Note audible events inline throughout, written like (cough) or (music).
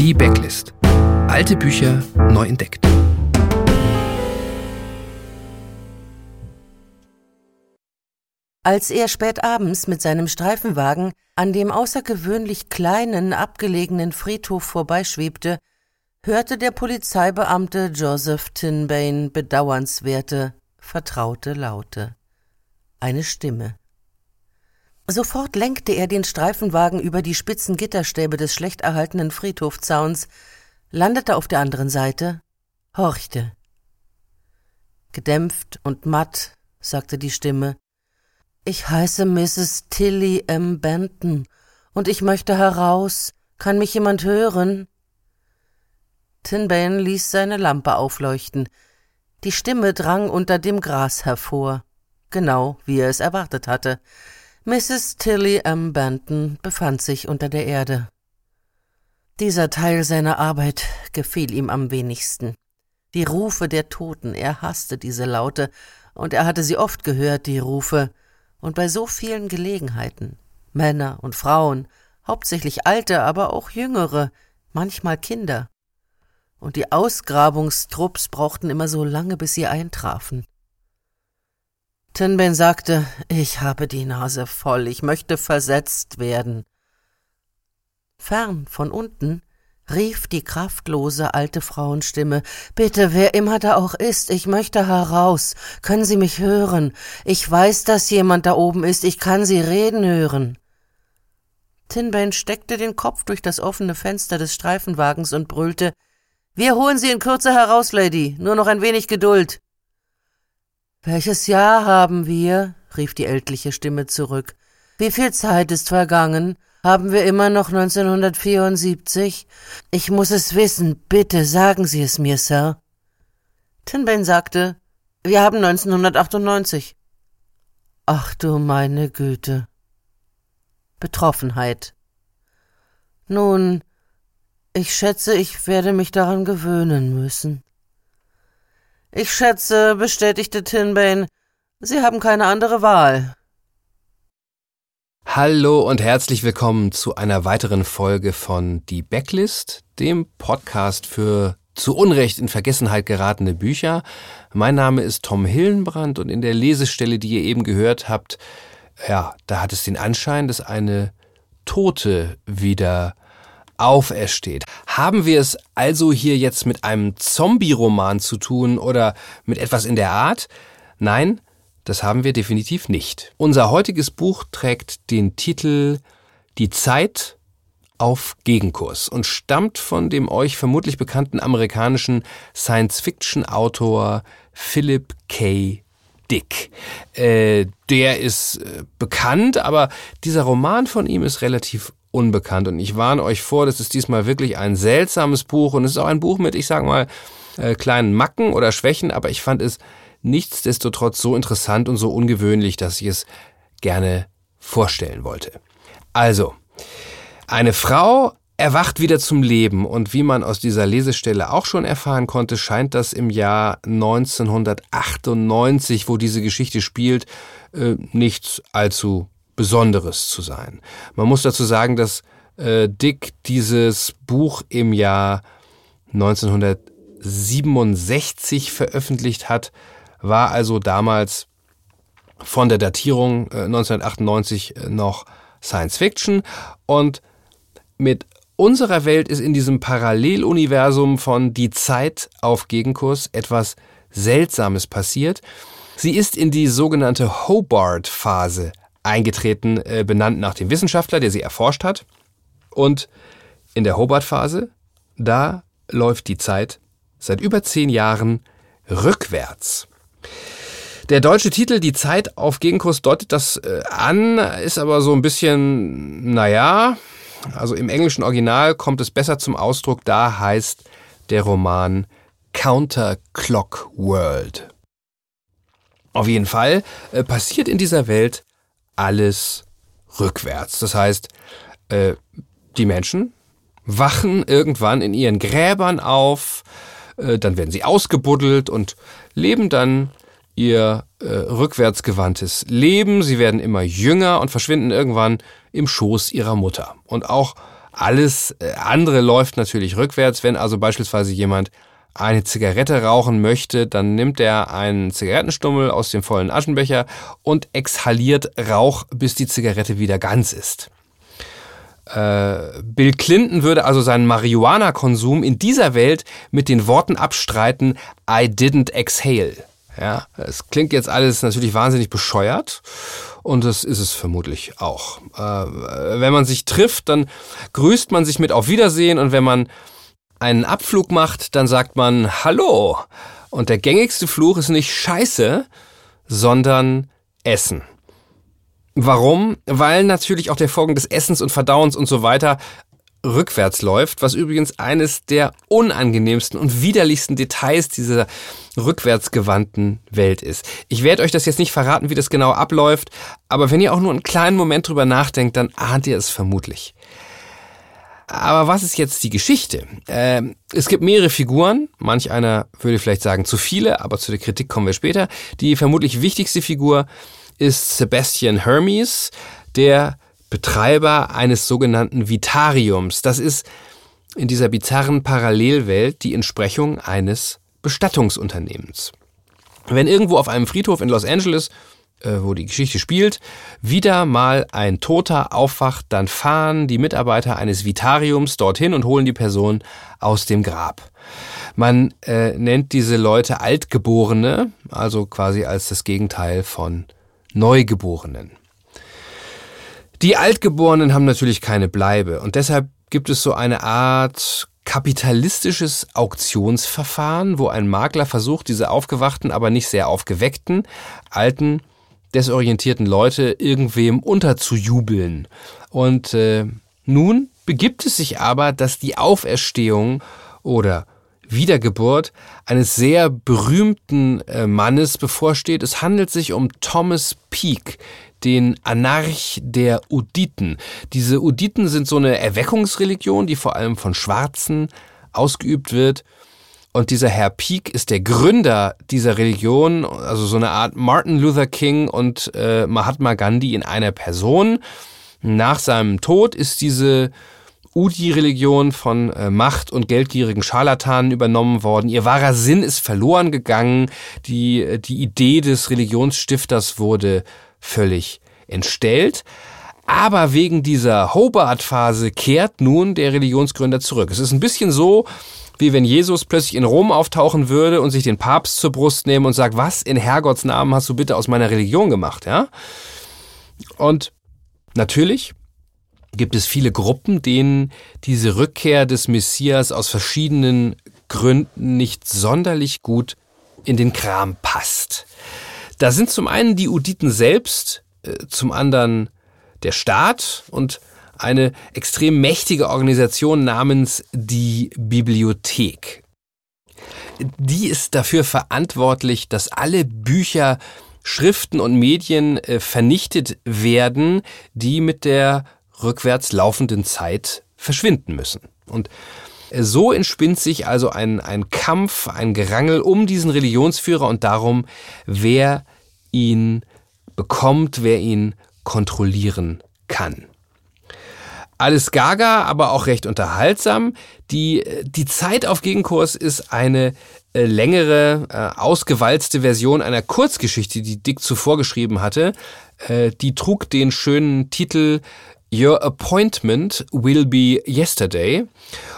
Die Backlist. Alte Bücher neu entdeckt. Als er spät abends mit seinem Streifenwagen an dem außergewöhnlich kleinen, abgelegenen Friedhof vorbeischwebte, hörte der Polizeibeamte Joseph Tinbane bedauernswerte, vertraute Laute. Eine Stimme. Sofort lenkte er den Streifenwagen über die spitzen Gitterstäbe des schlecht erhaltenen Friedhofzauns, landete auf der anderen Seite, horchte. Gedämpft und matt, sagte die Stimme, ich heiße Mrs. Tilly M. Benton und ich möchte heraus. Kann mich jemand hören? Tinbane ließ seine Lampe aufleuchten. Die Stimme drang unter dem Gras hervor, genau wie er es erwartet hatte. Mrs. Tilly M. Benton befand sich unter der Erde. Dieser Teil seiner Arbeit gefiel ihm am wenigsten. Die Rufe der Toten, er hasste diese Laute, und er hatte sie oft gehört, die Rufe, und bei so vielen Gelegenheiten. Männer und Frauen, hauptsächlich alte, aber auch jüngere, manchmal Kinder. Und die Ausgrabungstrupps brauchten immer so lange, bis sie eintrafen. Tinben sagte, ich habe die Nase voll, ich möchte versetzt werden. Fern von unten rief die kraftlose alte Frauenstimme Bitte, wer immer da auch ist, ich möchte heraus. Können Sie mich hören? Ich weiß, dass jemand da oben ist, ich kann Sie reden hören. Tinbane steckte den Kopf durch das offene Fenster des Streifenwagens und brüllte Wir holen Sie in Kürze heraus, Lady, nur noch ein wenig Geduld. Welches Jahr haben wir? rief die ältliche Stimme zurück. Wie viel Zeit ist vergangen? Haben wir immer noch 1974? Ich muss es wissen. Bitte sagen Sie es mir, Sir. Tinbane sagte, wir haben 1998. Ach du meine Güte. Betroffenheit. Nun, ich schätze, ich werde mich daran gewöhnen müssen. Ich schätze, bestätigte Tinbane, Sie haben keine andere Wahl. Hallo und herzlich willkommen zu einer weiteren Folge von Die Backlist, dem Podcast für zu Unrecht in Vergessenheit geratene Bücher. Mein Name ist Tom Hillenbrand und in der Lesestelle, die ihr eben gehört habt, ja, da hat es den Anschein, dass eine Tote wieder aufersteht. Haben wir es also hier jetzt mit einem Zombie-Roman zu tun oder mit etwas in der Art? Nein, das haben wir definitiv nicht. Unser heutiges Buch trägt den Titel Die Zeit auf Gegenkurs und stammt von dem euch vermutlich bekannten amerikanischen Science-Fiction-Autor Philip K. Dick. Äh, der ist äh, bekannt, aber dieser Roman von ihm ist relativ unbekannt. Und ich warne euch vor, das ist diesmal wirklich ein seltsames Buch. Und es ist auch ein Buch mit, ich sag mal, äh, kleinen Macken oder Schwächen, aber ich fand es nichtsdestotrotz so interessant und so ungewöhnlich, dass ich es gerne vorstellen wollte. Also, eine Frau erwacht wieder zum Leben. Und wie man aus dieser Lesestelle auch schon erfahren konnte, scheint das im Jahr 1998, wo diese Geschichte spielt, äh, nichts allzu Besonderes zu sein. Man muss dazu sagen, dass äh, Dick dieses Buch im Jahr 1967 veröffentlicht hat, war also damals von der Datierung äh, 1998 äh, noch Science Fiction und mit unserer Welt ist in diesem Paralleluniversum von Die Zeit auf Gegenkurs etwas Seltsames passiert. Sie ist in die sogenannte Hobart-Phase eingetreten, äh, benannt nach dem Wissenschaftler, der sie erforscht hat. Und in der Hobart-Phase, da läuft die Zeit seit über zehn Jahren rückwärts. Der deutsche Titel Die Zeit auf Gegenkurs deutet das äh, an, ist aber so ein bisschen, naja, also im englischen Original kommt es besser zum Ausdruck, da heißt der Roman Counter Clock World. Auf jeden Fall äh, passiert in dieser Welt alles rückwärts. Das heißt, äh, die Menschen wachen irgendwann in ihren Gräbern auf, äh, dann werden sie ausgebuddelt und leben dann ihr äh, rückwärtsgewandtes Leben. Sie werden immer jünger und verschwinden irgendwann im Schoß ihrer Mutter. Und auch Alles äh, andere läuft natürlich rückwärts. Wenn also beispielsweise jemand eine Zigarette rauchen möchte, dann nimmt er einen Zigarettenstummel aus dem vollen Aschenbecher und exhaliert Rauch, bis die Zigarette wieder ganz ist. Äh, Bill Clinton würde also seinen Marihuana-Konsum in dieser Welt mit den Worten abstreiten, I didn't exhale. Ja, es klingt jetzt alles natürlich wahnsinnig bescheuert und das ist es vermutlich auch. Äh, wenn man sich trifft, dann grüßt man sich mit Auf Wiedersehen und wenn man einen Abflug macht, dann sagt man Hallo. Und der gängigste Fluch ist nicht Scheiße, sondern Essen. Warum? Weil natürlich auch der Vorgang des Essens und Verdauens und so weiter rückwärts läuft, was übrigens eines der unangenehmsten und widerlichsten Details dieser rückwärtsgewandten Welt ist. Ich werde euch das jetzt nicht verraten, wie das genau abläuft, aber wenn ihr auch nur einen kleinen Moment drüber nachdenkt, dann ahnt ihr es vermutlich. Aber was ist jetzt die Geschichte? Ähm, es gibt mehrere Figuren, manch einer würde vielleicht sagen zu viele, aber zu der Kritik kommen wir später. Die vermutlich wichtigste Figur ist Sebastian Hermes, der Betreiber eines sogenannten Vitariums. Das ist in dieser bizarren Parallelwelt die Entsprechung eines Bestattungsunternehmens. Wenn irgendwo auf einem Friedhof in Los Angeles, wo die Geschichte spielt, wieder mal ein Toter aufwacht, dann fahren die Mitarbeiter eines Vitariums dorthin und holen die Person aus dem Grab. Man äh, nennt diese Leute Altgeborene, also quasi als das Gegenteil von Neugeborenen. Die Altgeborenen haben natürlich keine Bleibe und deshalb gibt es so eine Art kapitalistisches Auktionsverfahren, wo ein Makler versucht, diese aufgewachten, aber nicht sehr aufgeweckten, alten, desorientierten Leute irgendwem unterzujubeln. Und äh, nun begibt es sich aber, dass die Auferstehung oder Wiedergeburt eines sehr berühmten äh, Mannes bevorsteht. Es handelt sich um Thomas Peake, den Anarch der Uditen. Diese Uditen sind so eine Erweckungsreligion, die vor allem von Schwarzen ausgeübt wird. Und dieser Herr Peake ist der Gründer dieser Religion, also so eine Art Martin Luther King und äh, Mahatma Gandhi in einer Person. Nach seinem Tod ist diese Udi-Religion von äh, Macht- und geldgierigen Scharlatanen übernommen worden. Ihr wahrer Sinn ist verloren gegangen. Die, äh, die Idee des Religionsstifters wurde völlig entstellt. Aber wegen dieser Hobart-Phase kehrt nun der Religionsgründer zurück. Es ist ein bisschen so, wie wenn Jesus plötzlich in Rom auftauchen würde und sich den Papst zur Brust nehmen und sagt, was in Herrgotts Namen hast du bitte aus meiner Religion gemacht, ja? Und natürlich gibt es viele Gruppen, denen diese Rückkehr des Messias aus verschiedenen Gründen nicht sonderlich gut in den Kram passt. Da sind zum einen die Uditen selbst, äh, zum anderen der Staat und eine extrem mächtige Organisation namens die Bibliothek. Die ist dafür verantwortlich, dass alle Bücher, Schriften und Medien äh, vernichtet werden, die mit der rückwärts laufenden Zeit verschwinden müssen. Und so entspinnt sich also ein, ein Kampf, ein Gerangel um diesen Religionsführer und darum, wer ihn bekommt, wer ihn kontrollieren kann. Alles gaga, aber auch recht unterhaltsam. Die, die Zeit auf Gegenkurs ist eine äh, längere, äh, ausgewalzte Version einer Kurzgeschichte, die Dick zuvor geschrieben hatte. Äh, die trug den schönen Titel Your Appointment Will Be Yesterday.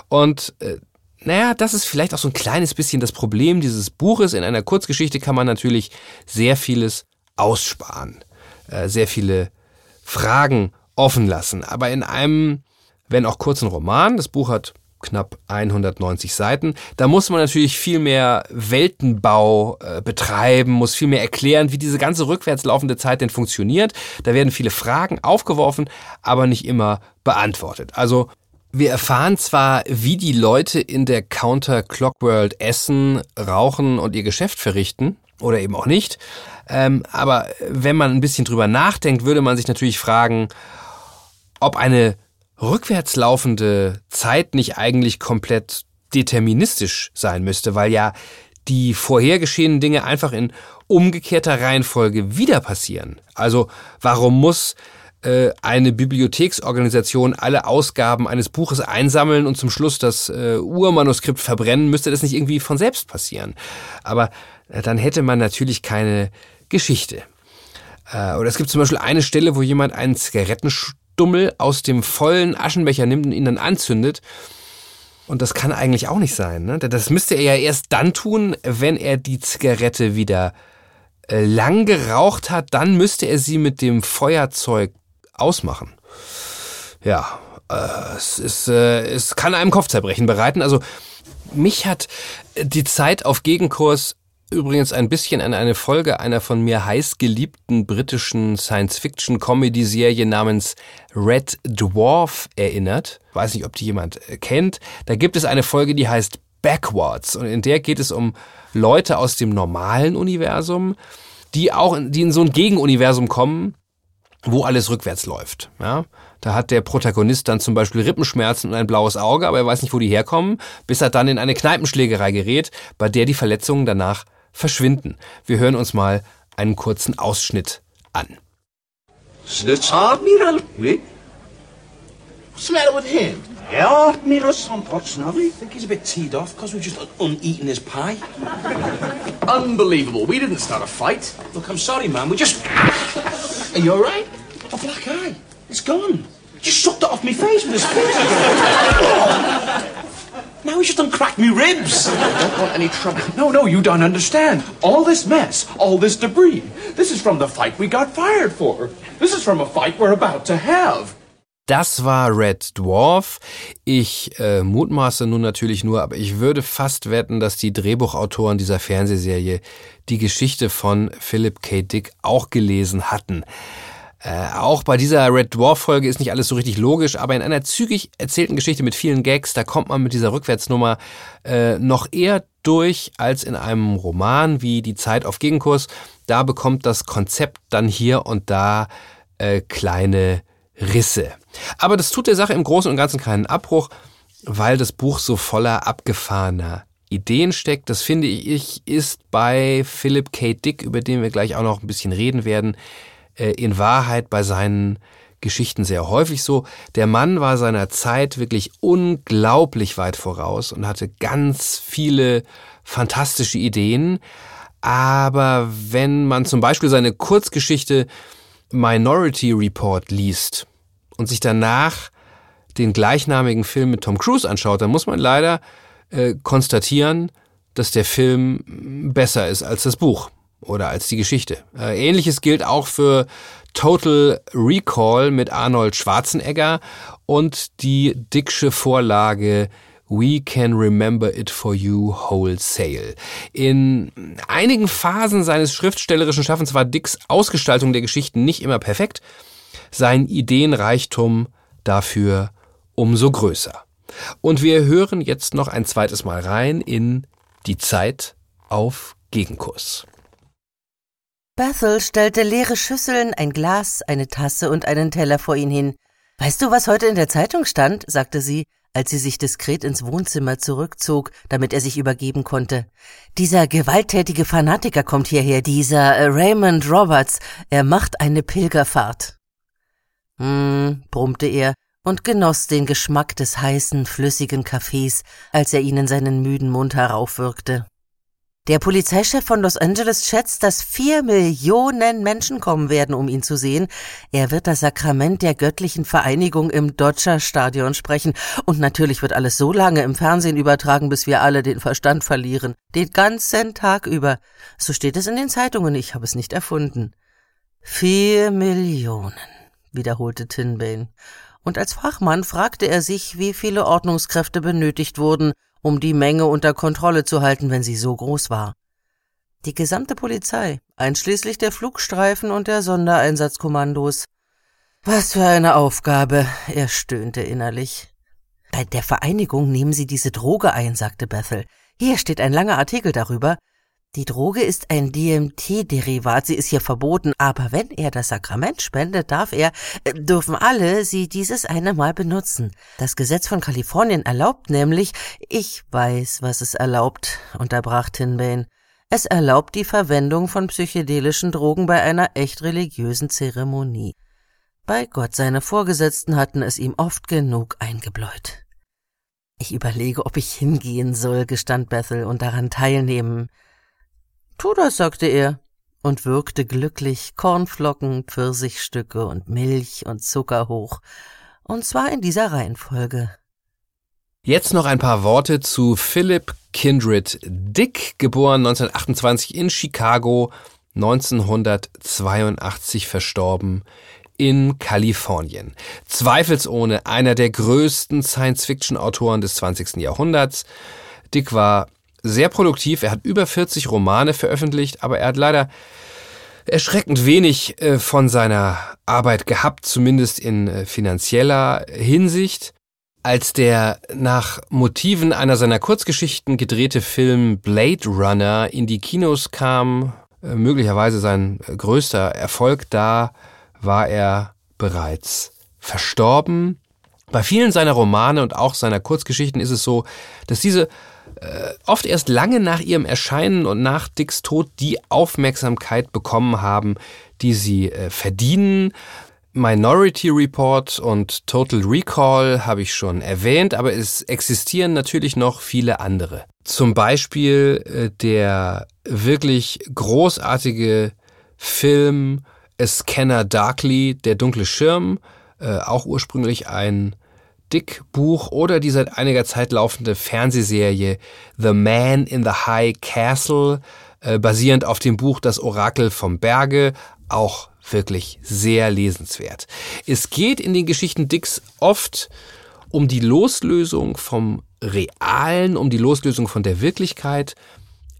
Und äh, naja, das ist vielleicht auch so ein kleines bisschen das Problem dieses Buches. In einer Kurzgeschichte kann man natürlich sehr vieles aussparen, äh, sehr viele Fragen offen lassen. Aber in einem, wenn auch kurzen Roman, das Buch hat knapp 190 Seiten. Da muss man natürlich viel mehr Weltenbau äh, betreiben, muss viel mehr erklären, wie diese ganze rückwärts laufende Zeit denn funktioniert. Da werden viele Fragen aufgeworfen, aber nicht immer beantwortet. Also wir erfahren zwar, wie die Leute in der Counter Clockworld essen, rauchen und ihr Geschäft verrichten, oder eben auch nicht, ähm, aber wenn man ein bisschen drüber nachdenkt, würde man sich natürlich fragen, ob eine rückwärts laufende Zeit nicht eigentlich komplett deterministisch sein müsste, weil ja die vorhergeschehenen Dinge einfach in umgekehrter Reihenfolge wieder passieren. Also warum muss äh, eine Bibliotheksorganisation alle Ausgaben eines Buches einsammeln und zum Schluss das äh, Urmanuskript verbrennen, müsste das nicht irgendwie von selbst passieren. Aber äh, dann hätte man natürlich keine Geschichte. Äh, oder es gibt zum Beispiel eine Stelle, wo jemand einen Zigarettenstummel aus dem vollen Aschenbecher nimmt und ihn dann anzündet. Und das kann eigentlich auch nicht sein. Ne? Das müsste er ja erst dann tun, wenn er die Zigarette wieder äh, lang geraucht hat. Dann müsste er sie mit dem Feuerzeug ausmachen. Ja, äh, es, ist, äh, es kann einem Kopfzerbrechen bereiten. Also mich hat die Zeit auf Gegenkurs übrigens ein bisschen an eine Folge einer von mir heiß geliebten britischen Science-Fiction-Comedy-Serie namens Red Dwarf erinnert. Weiß nicht, ob die jemand äh, kennt. Da gibt es eine Folge, die heißt Backwards und in der geht es um Leute aus dem normalen Universum, die auch in, die in so ein Gegenuniversum kommen, wo alles rückwärts läuft. Ja? Da hat der Protagonist dann zum Beispiel Rippenschmerzen und ein blaues Auge, aber er weiß nicht, wo die herkommen, bis er dann in eine Kneipenschlägerei gerät, bei der die Verletzungen danach verschwinden. Wir hören uns mal einen kurzen Ausschnitt an. What's the matter with him? Ja, mir or something, I think he's a bit teed off because we've just uneaten his pie. (laughs) Unbelievable. We didn't start a fight. Look, I'm sorry, man. We just... Are you all right? A black eye. It's gone. Just sucked it off my face with his face. Now he's just uncracked me ribs. I don't want any trouble. No, no, you don't understand. All this mess, all this debris, this is from the fight we got fired for. This is from a fight we're about to have. Das war Red Dwarf. Ich äh, mutmaße nun natürlich nur, aber ich würde fast wetten, dass die Drehbuchautoren dieser Fernsehserie die Geschichte von Philip K. Dick auch gelesen hatten. Äh, auch bei dieser Red Dwarf Folge ist nicht alles so richtig logisch, aber in einer zügig erzählten Geschichte mit vielen Gags, da kommt man mit dieser Rückwärtsnummer äh, noch eher durch als in einem Roman wie Die Zeit auf Gegenkurs. Da bekommt das Konzept dann hier und da äh, kleine Risse. Aber das tut der Sache im Großen und Ganzen keinen Abbruch, weil das Buch so voller abgefahrener Ideen steckt. Das finde ich, ist bei Philip K. Dick, über den wir gleich auch noch ein bisschen reden werden, in Wahrheit bei seinen Geschichten sehr häufig so. Der Mann war seiner Zeit wirklich unglaublich weit voraus und hatte ganz viele fantastische Ideen. Aber wenn man zum Beispiel seine Kurzgeschichte Minority Report liest und sich danach den gleichnamigen Film mit Tom Cruise anschaut, dann muss man leider äh, konstatieren, dass der Film besser ist als das Buch oder als die Geschichte. Äh, Ähnliches gilt auch für Total Recall mit Arnold Schwarzenegger und die Dicksche Vorlage We Can Remember It For You Wholesale. In einigen Phasen seines schriftstellerischen Schaffens war Dicks Ausgestaltung der Geschichten nicht immer perfekt, sein Ideenreichtum dafür umso größer. Und wir hören jetzt noch ein zweites Mal rein in Die Zeit auf Gegenkurs. Bethel stellte leere Schüsseln, ein Glas, eine Tasse und einen Teller vor ihn hin. Weißt du, was heute in der Zeitung stand? sagte sie als sie sich diskret ins Wohnzimmer zurückzog, damit er sich übergeben konnte. Dieser gewalttätige Fanatiker kommt hierher, dieser äh, Raymond Roberts, er macht eine Pilgerfahrt. Hm, brummte er und genoss den Geschmack des heißen, flüssigen Kaffees, als er ihn in seinen müden Mund heraufwirkte. Der Polizeichef von Los Angeles schätzt, dass vier Millionen Menschen kommen werden, um ihn zu sehen. Er wird das Sakrament der göttlichen Vereinigung im Dodger Stadion sprechen. Und natürlich wird alles so lange im Fernsehen übertragen, bis wir alle den Verstand verlieren. Den ganzen Tag über. So steht es in den Zeitungen. Ich habe es nicht erfunden. Vier Millionen, wiederholte Tinbane. Und als Fachmann fragte er sich, wie viele Ordnungskräfte benötigt wurden, um die Menge unter Kontrolle zu halten, wenn sie so groß war. Die gesamte Polizei, einschließlich der Flugstreifen und der Sondereinsatzkommandos. Was für eine Aufgabe, er stöhnte innerlich. Bei der Vereinigung nehmen Sie diese Droge ein, sagte Bethel. Hier steht ein langer Artikel darüber. Die Droge ist ein DMT-Derivat, sie ist hier verboten, aber wenn er das Sakrament spendet, darf er, äh, dürfen alle sie dieses eine Mal benutzen. Das Gesetz von Kalifornien erlaubt nämlich, ich weiß, was es erlaubt, unterbrach Tinbane. Es erlaubt die Verwendung von psychedelischen Drogen bei einer echt religiösen Zeremonie. Bei Gott, seine Vorgesetzten hatten es ihm oft genug eingebläut. Ich überlege, ob ich hingehen soll, gestand Bethel, und daran teilnehmen. Tu das, sagte er und würgte glücklich Kornflocken, Pfirsichstücke und Milch und Zucker hoch, und zwar in dieser Reihenfolge. Jetzt noch ein paar Worte zu Philip Kindred Dick, geboren 1928 in Chicago, 1982 verstorben in Kalifornien. Zweifelsohne einer der größten Science-Fiction-Autoren des 20. Jahrhunderts. Dick war sehr produktiv. Er hat über 40 Romane veröffentlicht, aber er hat leider erschreckend wenig äh, von seiner Arbeit gehabt, zumindest in äh, finanzieller Hinsicht. Als der nach Motiven einer seiner Kurzgeschichten gedrehte Film Blade Runner in die Kinos kam, äh, möglicherweise sein größter Erfolg da, war er bereits verstorben. Bei vielen seiner Romane und auch seiner Kurzgeschichten ist es so, dass diese äh, oft erst lange nach ihrem Erscheinen und nach Dicks Tod die Aufmerksamkeit bekommen haben, die sie äh, verdienen. Minority Report und Total Recall habe ich schon erwähnt, aber es existieren natürlich noch viele andere. Zum Beispiel äh, der wirklich großartige Film A Scanner Darkly, Der dunkle Schirm, äh, auch ursprünglich ein Dick-Buch oder die seit einiger Zeit laufende Fernsehserie The Man in the High Castle, äh, basierend auf dem Buch Das Orakel vom Berge, auch wirklich sehr lesenswert. Es geht in den Geschichten Dicks oft um die Loslösung vom Realen, um die Loslösung von der Wirklichkeit.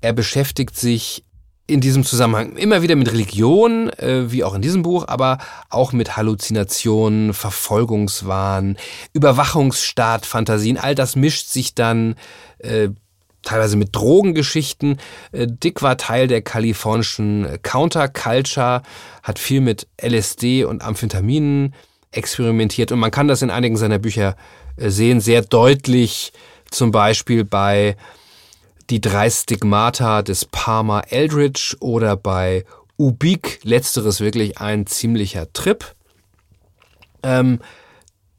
Er beschäftigt sich in diesem Zusammenhang immer wieder mit Religion, äh, wie auch in diesem Buch, aber auch mit Halluzinationen, Verfolgungswahn, Überwachungsstaat, Fantasien. All das mischt sich dann äh, teilweise mit Drogengeschichten. Äh, Dick war Teil der kalifornischen Counterculture, hat viel mit LSD und Amphetaminen experimentiert und man kann das in einigen seiner Bücher äh, sehen, sehr deutlich, zum Beispiel bei die drei Stigmata des Parma Eldridge oder bei Ubik, letzteres wirklich ein ziemlicher Trip. Ähm,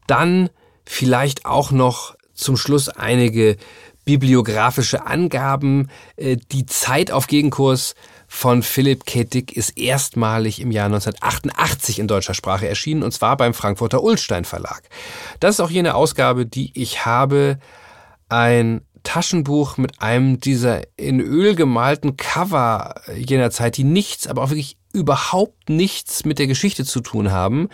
dann vielleicht auch noch zum Schluss einige bibliografische Angaben. Äh, die Zeit auf Gegenkurs von Philipp K. Dick ist erstmalig im Jahr 1988 in deutscher Sprache erschienen, und zwar beim Frankfurter Ulstein Verlag. Das ist auch jene Ausgabe, die ich habe. Ein Taschenbuch mit einem dieser in Öl gemalten Cover jener Zeit, die nichts, aber auch wirklich überhaupt nichts mit der Geschichte zu tun haben.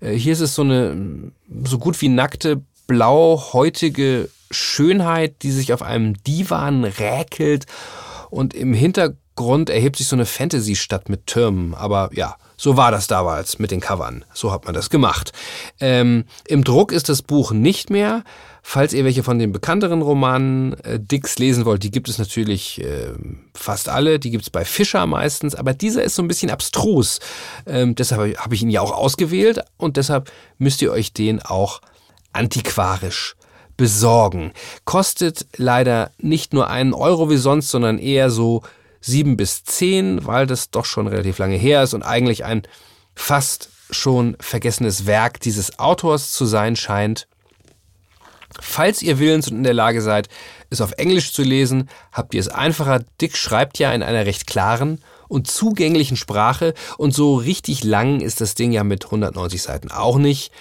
Äh, hier ist es so eine so gut wie nackte, blauhäutige Schönheit, die sich auf einem Divan räkelt und im Hintergrund erhebt sich so eine Fantasy-Stadt mit Türmen. Aber ja, so war das damals mit den Covern. So hat man das gemacht. Ähm, Im Druck ist das Buch nicht mehr. Falls ihr welche von den bekannteren Romanen äh, Dicks lesen wollt, die gibt es natürlich äh, fast alle. Die gibt es bei Fischer meistens, aber dieser ist so ein bisschen abstrus. Ähm, deshalb habe ich ihn ja auch ausgewählt und deshalb müsst ihr euch den auch antiquarisch besorgen. Kostet leider nicht nur einen Euro wie sonst, sondern eher so sieben bis zehn, weil das doch schon relativ lange her ist und eigentlich ein fast schon vergessenes Werk dieses Autors zu sein scheint. Falls ihr willens und in der Lage seid, es auf Englisch zu lesen, habt ihr es einfacher. Dick schreibt ja in einer recht klaren und zugänglichen Sprache und so richtig lang ist das Ding ja mit 190 Seiten auch nicht.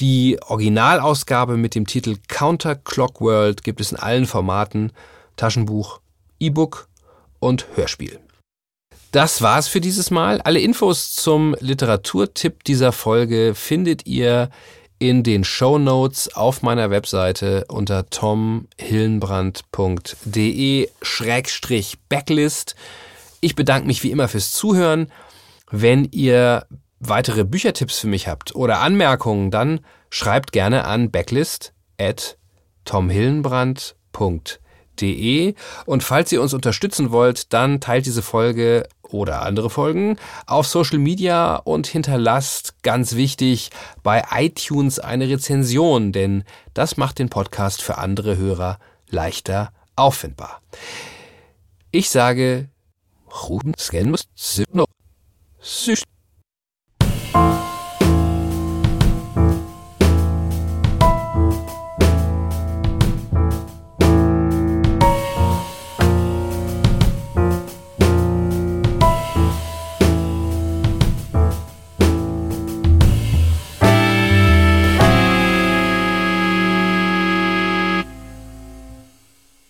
Die Originalausgabe mit dem Titel Counter Clock World gibt es in allen Formaten, Taschenbuch, E-Book und Hörspiel. Das war's für dieses Mal. Alle Infos zum Literaturtipp dieser Folge findet ihr in den Show Notes auf meiner Webseite unter tomhillenbrand.de-backlist. Ich bedanke mich wie immer fürs Zuhören. Wenn ihr weitere Büchertipps für mich habt oder Anmerkungen, dann schreibt gerne an backlist at tomhillenbrand.de. Und falls ihr uns unterstützen wollt, dann teilt diese Folge oder andere Folgen auf Social Media und hinterlasst, ganz wichtig, bei iTunes eine Rezension, denn das macht den Podcast für andere Hörer leichter auffindbar. Ich sage, Ruben Scan muss Süß.